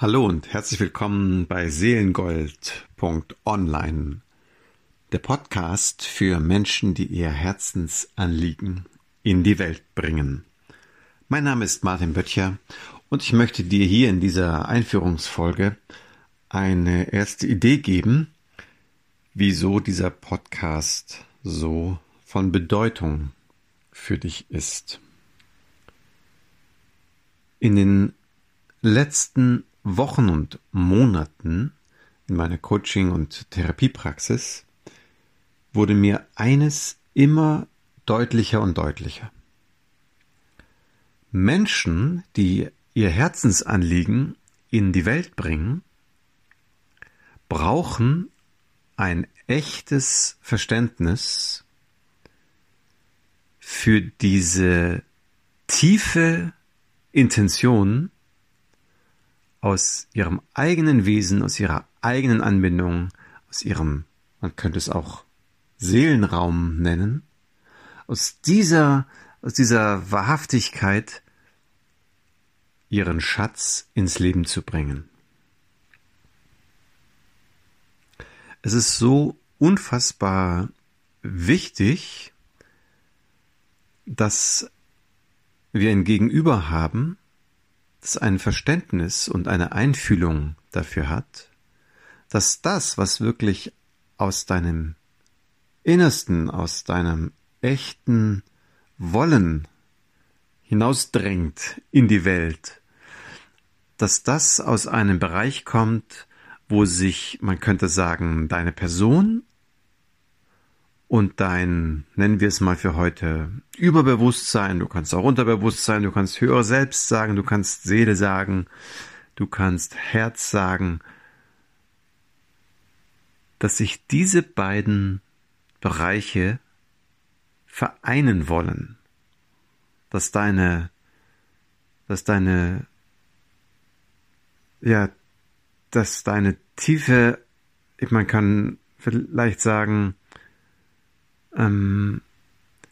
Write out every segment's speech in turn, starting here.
Hallo und herzlich willkommen bei Seelengold.online, der Podcast für Menschen, die ihr Herzensanliegen in die Welt bringen. Mein Name ist Martin Böttcher und ich möchte dir hier in dieser Einführungsfolge eine erste Idee geben, wieso dieser Podcast so von Bedeutung für dich ist. In den letzten Wochen und Monaten in meiner Coaching- und Therapiepraxis wurde mir eines immer deutlicher und deutlicher. Menschen, die ihr Herzensanliegen in die Welt bringen, brauchen ein echtes Verständnis für diese tiefe Intention, aus ihrem eigenen Wesen, aus ihrer eigenen Anbindung, aus ihrem, man könnte es auch Seelenraum nennen, aus dieser, aus dieser Wahrhaftigkeit ihren Schatz ins Leben zu bringen. Es ist so unfassbar wichtig, dass wir ein Gegenüber haben, das ein Verständnis und eine Einfühlung dafür hat, dass das, was wirklich aus deinem Innersten, aus deinem echten Wollen hinausdrängt in die Welt, dass das aus einem Bereich kommt, wo sich, man könnte sagen, deine Person und dein, nennen wir es mal für heute, Überbewusstsein, du kannst auch Unterbewusstsein, du kannst höher Selbst sagen, du kannst Seele sagen, du kannst Herz sagen, dass sich diese beiden Bereiche vereinen wollen, dass deine, dass deine, ja, dass deine tiefe, man kann vielleicht sagen, ähm,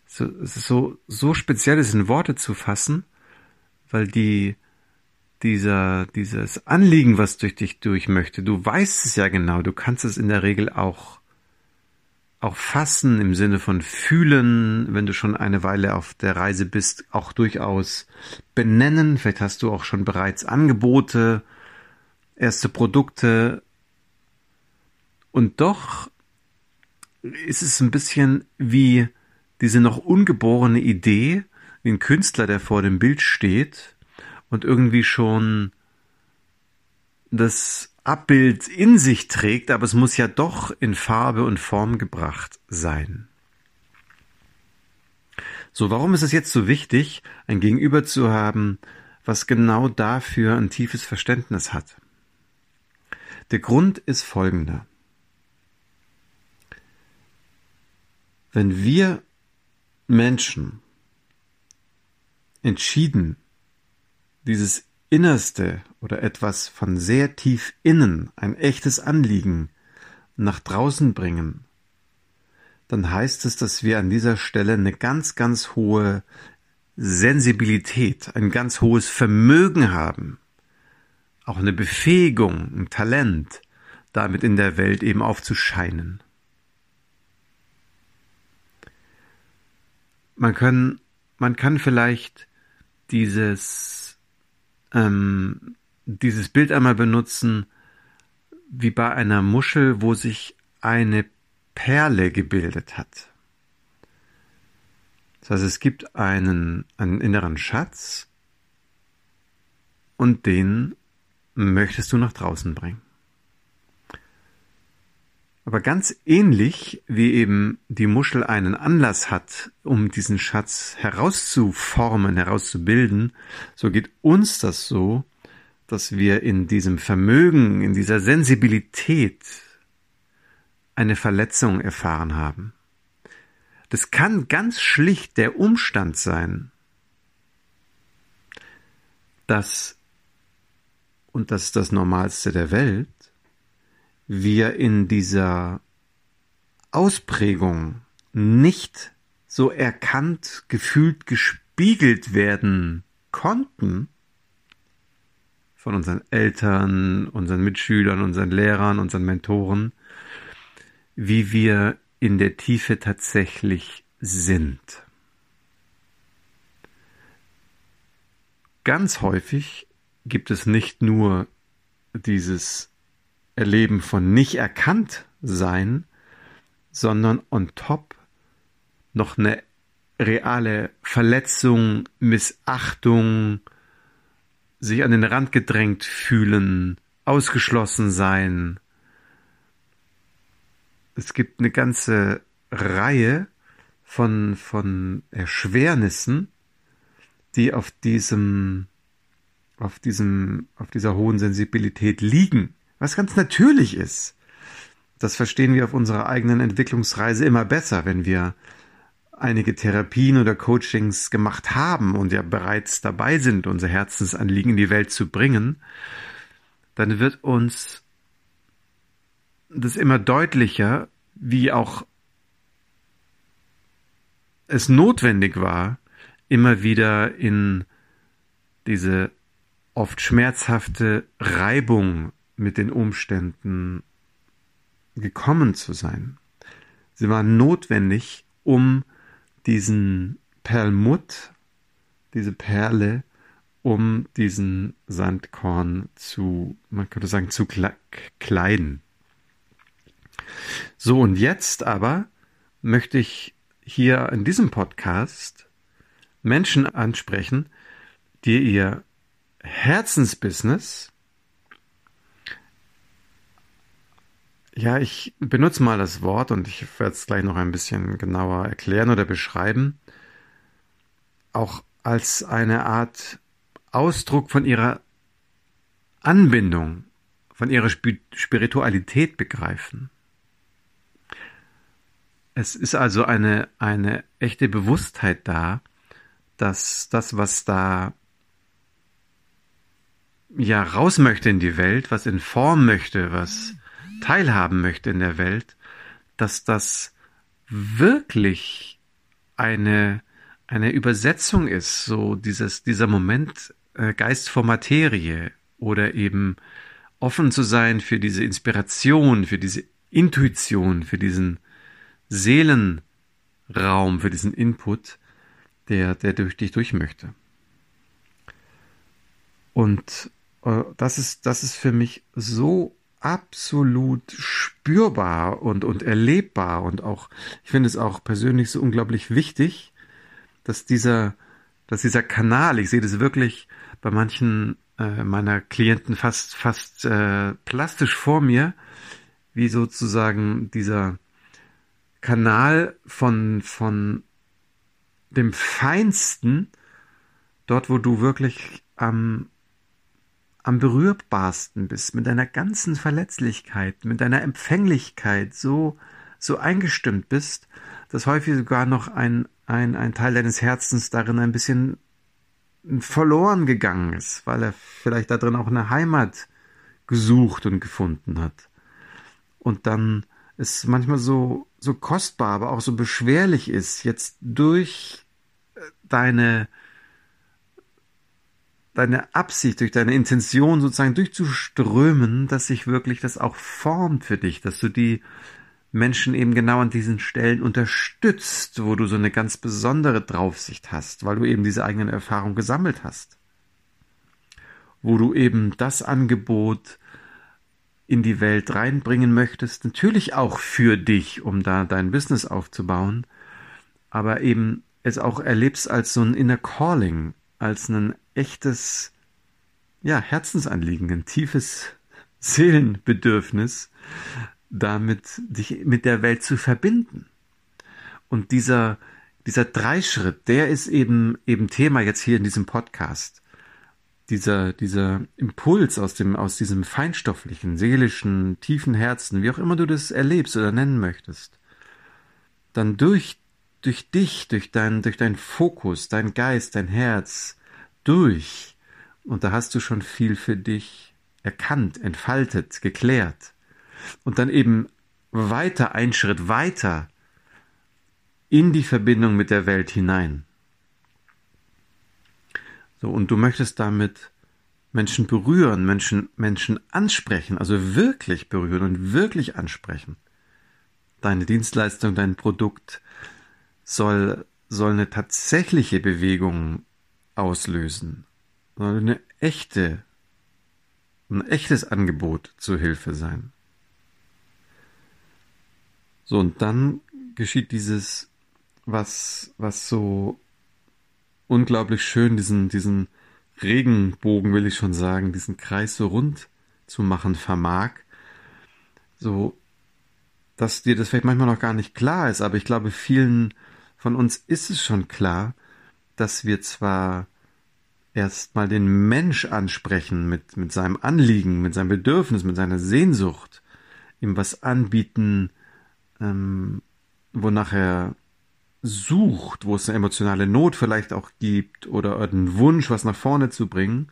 so, so, so speziell ist in Worte zu fassen, weil die, dieser, dieses Anliegen, was durch dich durch möchte, du weißt es ja genau, du kannst es in der Regel auch, auch fassen im Sinne von fühlen, wenn du schon eine Weile auf der Reise bist, auch durchaus benennen. Vielleicht hast du auch schon bereits Angebote, erste Produkte. Und doch ist es ein bisschen wie diese noch ungeborene Idee, wie ein Künstler, der vor dem Bild steht und irgendwie schon das Abbild in sich trägt, aber es muss ja doch in Farbe und Form gebracht sein. So, warum ist es jetzt so wichtig, ein Gegenüber zu haben, was genau dafür ein tiefes Verständnis hat? Der Grund ist folgender. Wenn wir Menschen entschieden dieses Innerste oder etwas von sehr tief innen, ein echtes Anliegen, nach draußen bringen, dann heißt es, dass wir an dieser Stelle eine ganz, ganz hohe Sensibilität, ein ganz hohes Vermögen haben, auch eine Befähigung, ein Talent, damit in der Welt eben aufzuscheinen. Man kann, man kann vielleicht dieses, ähm, dieses Bild einmal benutzen, wie bei einer Muschel, wo sich eine Perle gebildet hat. Das heißt, es gibt einen, einen inneren Schatz und den möchtest du nach draußen bringen. Aber ganz ähnlich wie eben die Muschel einen Anlass hat, um diesen Schatz herauszuformen, herauszubilden, so geht uns das so, dass wir in diesem Vermögen, in dieser Sensibilität eine Verletzung erfahren haben. Das kann ganz schlicht der Umstand sein, dass, und das ist das Normalste der Welt, wir in dieser Ausprägung nicht so erkannt, gefühlt, gespiegelt werden konnten von unseren Eltern, unseren Mitschülern, unseren Lehrern, unseren Mentoren, wie wir in der Tiefe tatsächlich sind. Ganz häufig gibt es nicht nur dieses Erleben von nicht erkannt sein, sondern on top noch eine reale Verletzung, Missachtung, sich an den Rand gedrängt fühlen, ausgeschlossen sein. Es gibt eine ganze Reihe von, von Erschwernissen, die auf diesem, auf diesem, auf dieser hohen Sensibilität liegen, was ganz natürlich ist. Das verstehen wir auf unserer eigenen Entwicklungsreise immer besser, wenn wir einige Therapien oder Coachings gemacht haben und ja bereits dabei sind, unser Herzensanliegen in die Welt zu bringen, dann wird uns das immer deutlicher, wie auch es notwendig war, immer wieder in diese oft schmerzhafte Reibung mit den Umständen gekommen zu sein. Sie war notwendig, um diesen Perlmutt, diese Perle, um diesen Sandkorn zu, man könnte sagen, zu kleiden. So, und jetzt aber möchte ich hier in diesem Podcast Menschen ansprechen, die ihr Herzensbusiness Ja, ich benutze mal das Wort und ich werde es gleich noch ein bisschen genauer erklären oder beschreiben. Auch als eine Art Ausdruck von ihrer Anbindung, von ihrer Spiritualität begreifen. Es ist also eine, eine echte Bewusstheit da, dass das, was da ja raus möchte in die Welt, was in Form möchte, was teilhaben möchte in der Welt, dass das wirklich eine, eine Übersetzung ist, so dieses, dieser Moment äh, Geist vor Materie oder eben offen zu sein für diese Inspiration, für diese Intuition, für diesen Seelenraum, für diesen Input, der, der durch dich durch möchte. Und äh, das ist, das ist für mich so absolut spürbar und, und erlebbar und auch, ich finde es auch persönlich so unglaublich wichtig, dass dieser, dass dieser Kanal, ich sehe das wirklich bei manchen äh, meiner Klienten fast, fast äh, plastisch vor mir, wie sozusagen dieser Kanal von, von dem Feinsten, dort wo du wirklich am am berührbarsten bist, mit deiner ganzen Verletzlichkeit, mit deiner Empfänglichkeit so, so eingestimmt bist, dass häufig sogar noch ein, ein, ein Teil deines Herzens darin ein bisschen verloren gegangen ist, weil er vielleicht da drin auch eine Heimat gesucht und gefunden hat. Und dann es manchmal so, so kostbar, aber auch so beschwerlich ist, jetzt durch deine deine Absicht, durch deine Intention sozusagen durchzuströmen, dass sich wirklich das auch formt für dich, dass du die Menschen eben genau an diesen Stellen unterstützt, wo du so eine ganz besondere Draufsicht hast, weil du eben diese eigenen Erfahrungen gesammelt hast. Wo du eben das Angebot in die Welt reinbringen möchtest, natürlich auch für dich, um da dein Business aufzubauen, aber eben es auch erlebst als so ein Inner Calling, als ein echtes ja, Herzensanliegen, ein tiefes Seelenbedürfnis, damit dich mit der Welt zu verbinden. Und dieser, dieser Dreischritt, der ist eben, eben Thema jetzt hier in diesem Podcast. Dieser, dieser Impuls aus dem, aus diesem feinstofflichen, seelischen, tiefen Herzen, wie auch immer du das erlebst oder nennen möchtest, dann durch, durch dich, durch dein, durch dein Fokus, dein Geist, dein Herz, durch. Und da hast du schon viel für dich erkannt, entfaltet, geklärt. Und dann eben weiter, einen Schritt weiter in die Verbindung mit der Welt hinein. So, und du möchtest damit Menschen berühren, Menschen, Menschen ansprechen, also wirklich berühren und wirklich ansprechen. Deine Dienstleistung, dein Produkt soll, soll eine tatsächliche Bewegung auslösen, soll eine echte, ein echtes Angebot zur Hilfe sein. So, und dann geschieht dieses, was, was so unglaublich schön diesen, diesen Regenbogen, will ich schon sagen, diesen Kreis so rund zu machen vermag. So, dass dir das vielleicht manchmal noch gar nicht klar ist, aber ich glaube, vielen von uns ist es schon klar, dass wir zwar erstmal den Mensch ansprechen mit, mit seinem Anliegen, mit seinem Bedürfnis, mit seiner Sehnsucht, ihm was anbieten, ähm, wonach er sucht, wo es eine emotionale Not vielleicht auch gibt oder einen Wunsch, was nach vorne zu bringen.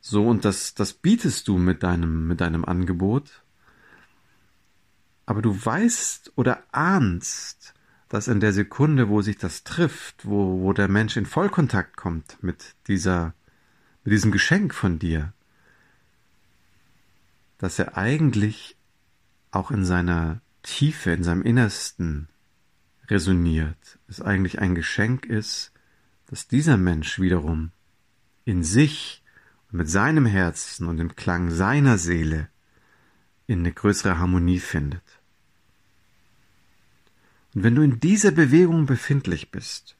So, und das, das bietest du mit deinem, mit deinem Angebot. Aber du weißt oder ahnst, dass in der Sekunde, wo sich das trifft, wo, wo der Mensch in Vollkontakt kommt mit dieser, mit diesem Geschenk von dir, dass er eigentlich auch in seiner Tiefe, in seinem Innersten resoniert, es eigentlich ein Geschenk ist, dass dieser Mensch wiederum in sich und mit seinem Herzen und im Klang seiner Seele in eine größere Harmonie findet. Und wenn du in dieser Bewegung befindlich bist,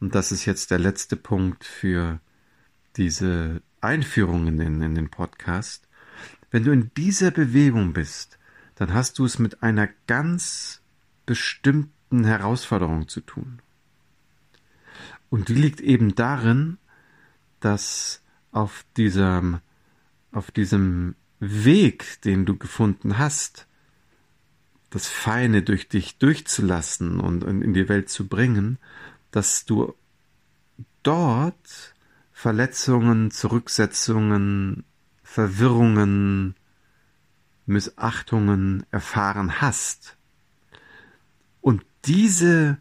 und das ist jetzt der letzte Punkt für diese Einführung in den, in den Podcast, wenn du in dieser Bewegung bist, dann hast du es mit einer ganz bestimmten Herausforderung zu tun. Und die liegt eben darin, dass auf diesem, auf diesem Weg, den du gefunden hast, das Feine durch dich durchzulassen und in die Welt zu bringen, dass du dort Verletzungen, Zurücksetzungen, Verwirrungen, Missachtungen erfahren hast. Und diese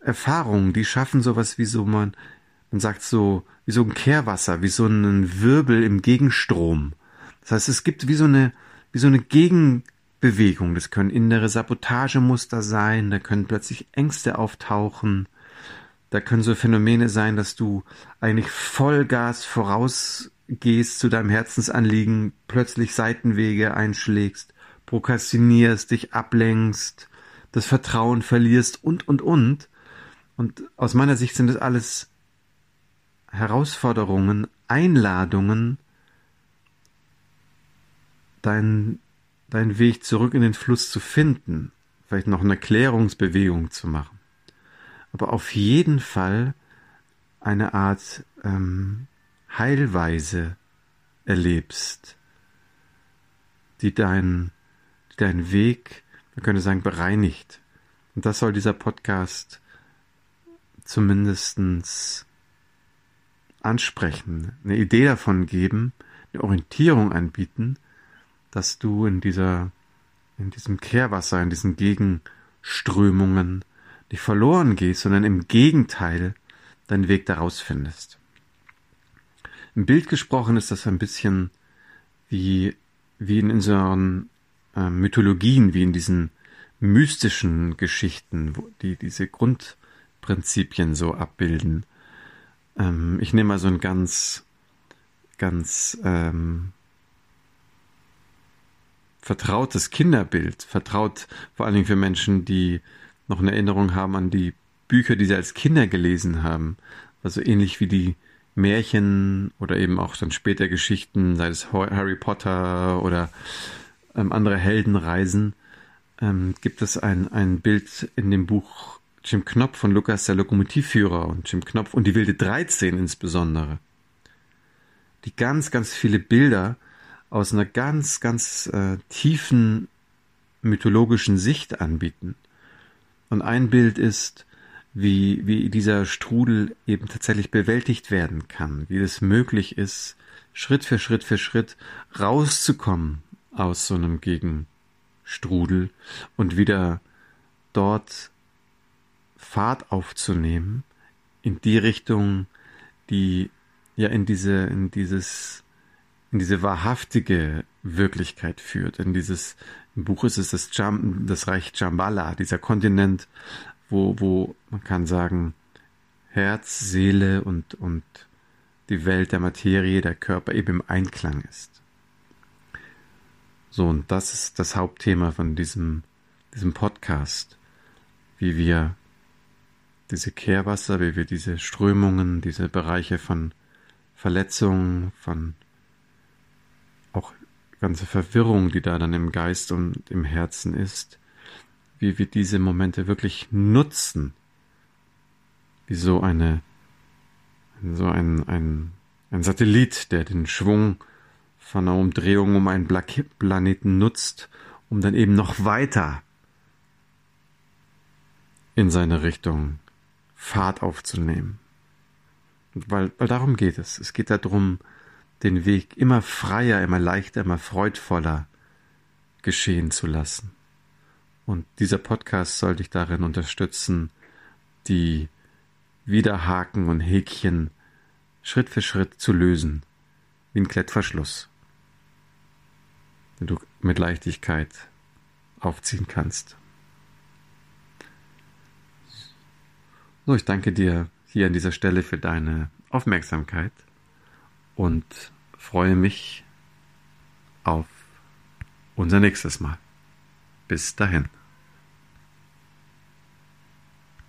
Erfahrungen, die schaffen sowas wie so man, man sagt so, wie so ein Kehrwasser, wie so einen Wirbel im Gegenstrom. Das heißt, es gibt wie so eine, wie so eine Gegenbewegung. Das können innere Sabotagemuster sein, da können plötzlich Ängste auftauchen. Da können so Phänomene sein, dass du eigentlich Vollgas vorausgehst zu deinem Herzensanliegen, plötzlich Seitenwege einschlägst, prokrastinierst, dich ablenkst, das Vertrauen verlierst und, und, und. Und aus meiner Sicht sind es alles Herausforderungen, Einladungen, deinen dein Weg zurück in den Fluss zu finden, vielleicht noch eine Klärungsbewegung zu machen. Aber auf jeden Fall eine Art ähm, Heilweise erlebst, die dein, die deinen Weg man könnte sagen, bereinigt. Und das soll dieser Podcast zumindestens ansprechen, eine Idee davon geben, eine Orientierung anbieten, dass du in dieser, in diesem Kehrwasser, in diesen Gegenströmungen nicht verloren gehst, sondern im Gegenteil deinen Weg daraus findest. Im Bild gesprochen ist das ein bisschen wie, wie in unseren äh, Mythologien, wie in diesen mystischen Geschichten, die diese Grundprinzipien so abbilden. Ähm, ich nehme mal so ein ganz, ganz ähm, vertrautes Kinderbild, vertraut vor allen Dingen für Menschen, die noch eine Erinnerung haben an die Bücher, die sie als Kinder gelesen haben. Also ähnlich wie die Märchen oder eben auch dann später Geschichten, sei es Harry Potter oder ähm, andere Heldenreisen, ähm, gibt es ein, ein Bild in dem Buch Jim Knopf von Lukas, der Lokomotivführer und Jim Knopf und die wilde 13 insbesondere, die ganz, ganz viele Bilder aus einer ganz, ganz äh, tiefen mythologischen Sicht anbieten. Und ein Bild ist, wie, wie dieser Strudel eben tatsächlich bewältigt werden kann, wie es möglich ist, Schritt für Schritt für Schritt rauszukommen aus so einem Gegenstrudel und wieder dort Fahrt aufzunehmen in die Richtung, die ja in diese, in dieses, in diese wahrhaftige Wirklichkeit führt. In dieses, im Buch ist es das, Jam, das Reich Jambala, dieser Kontinent, wo, wo man kann sagen, Herz, Seele und, und die Welt der Materie, der Körper eben im Einklang ist. So, und das ist das Hauptthema von diesem, diesem Podcast, wie wir diese Kehrwasser, wie wir diese Strömungen, diese Bereiche von Verletzungen, von ganze Verwirrung, die da dann im Geist und im Herzen ist, wie wir diese Momente wirklich nutzen, wie so eine, so ein, ein, ein Satellit, der den Schwung von einer Umdrehung um einen Planeten nutzt, um dann eben noch weiter in seine Richtung Fahrt aufzunehmen. Weil, weil darum geht es. Es geht darum, den Weg immer freier, immer leichter, immer freudvoller geschehen zu lassen. Und dieser Podcast soll dich darin unterstützen, die Widerhaken und Häkchen Schritt für Schritt zu lösen, wie ein Klettverschluss, den du mit Leichtigkeit aufziehen kannst. So, ich danke dir hier an dieser Stelle für deine Aufmerksamkeit und freue mich auf unser nächstes Mal. Bis dahin.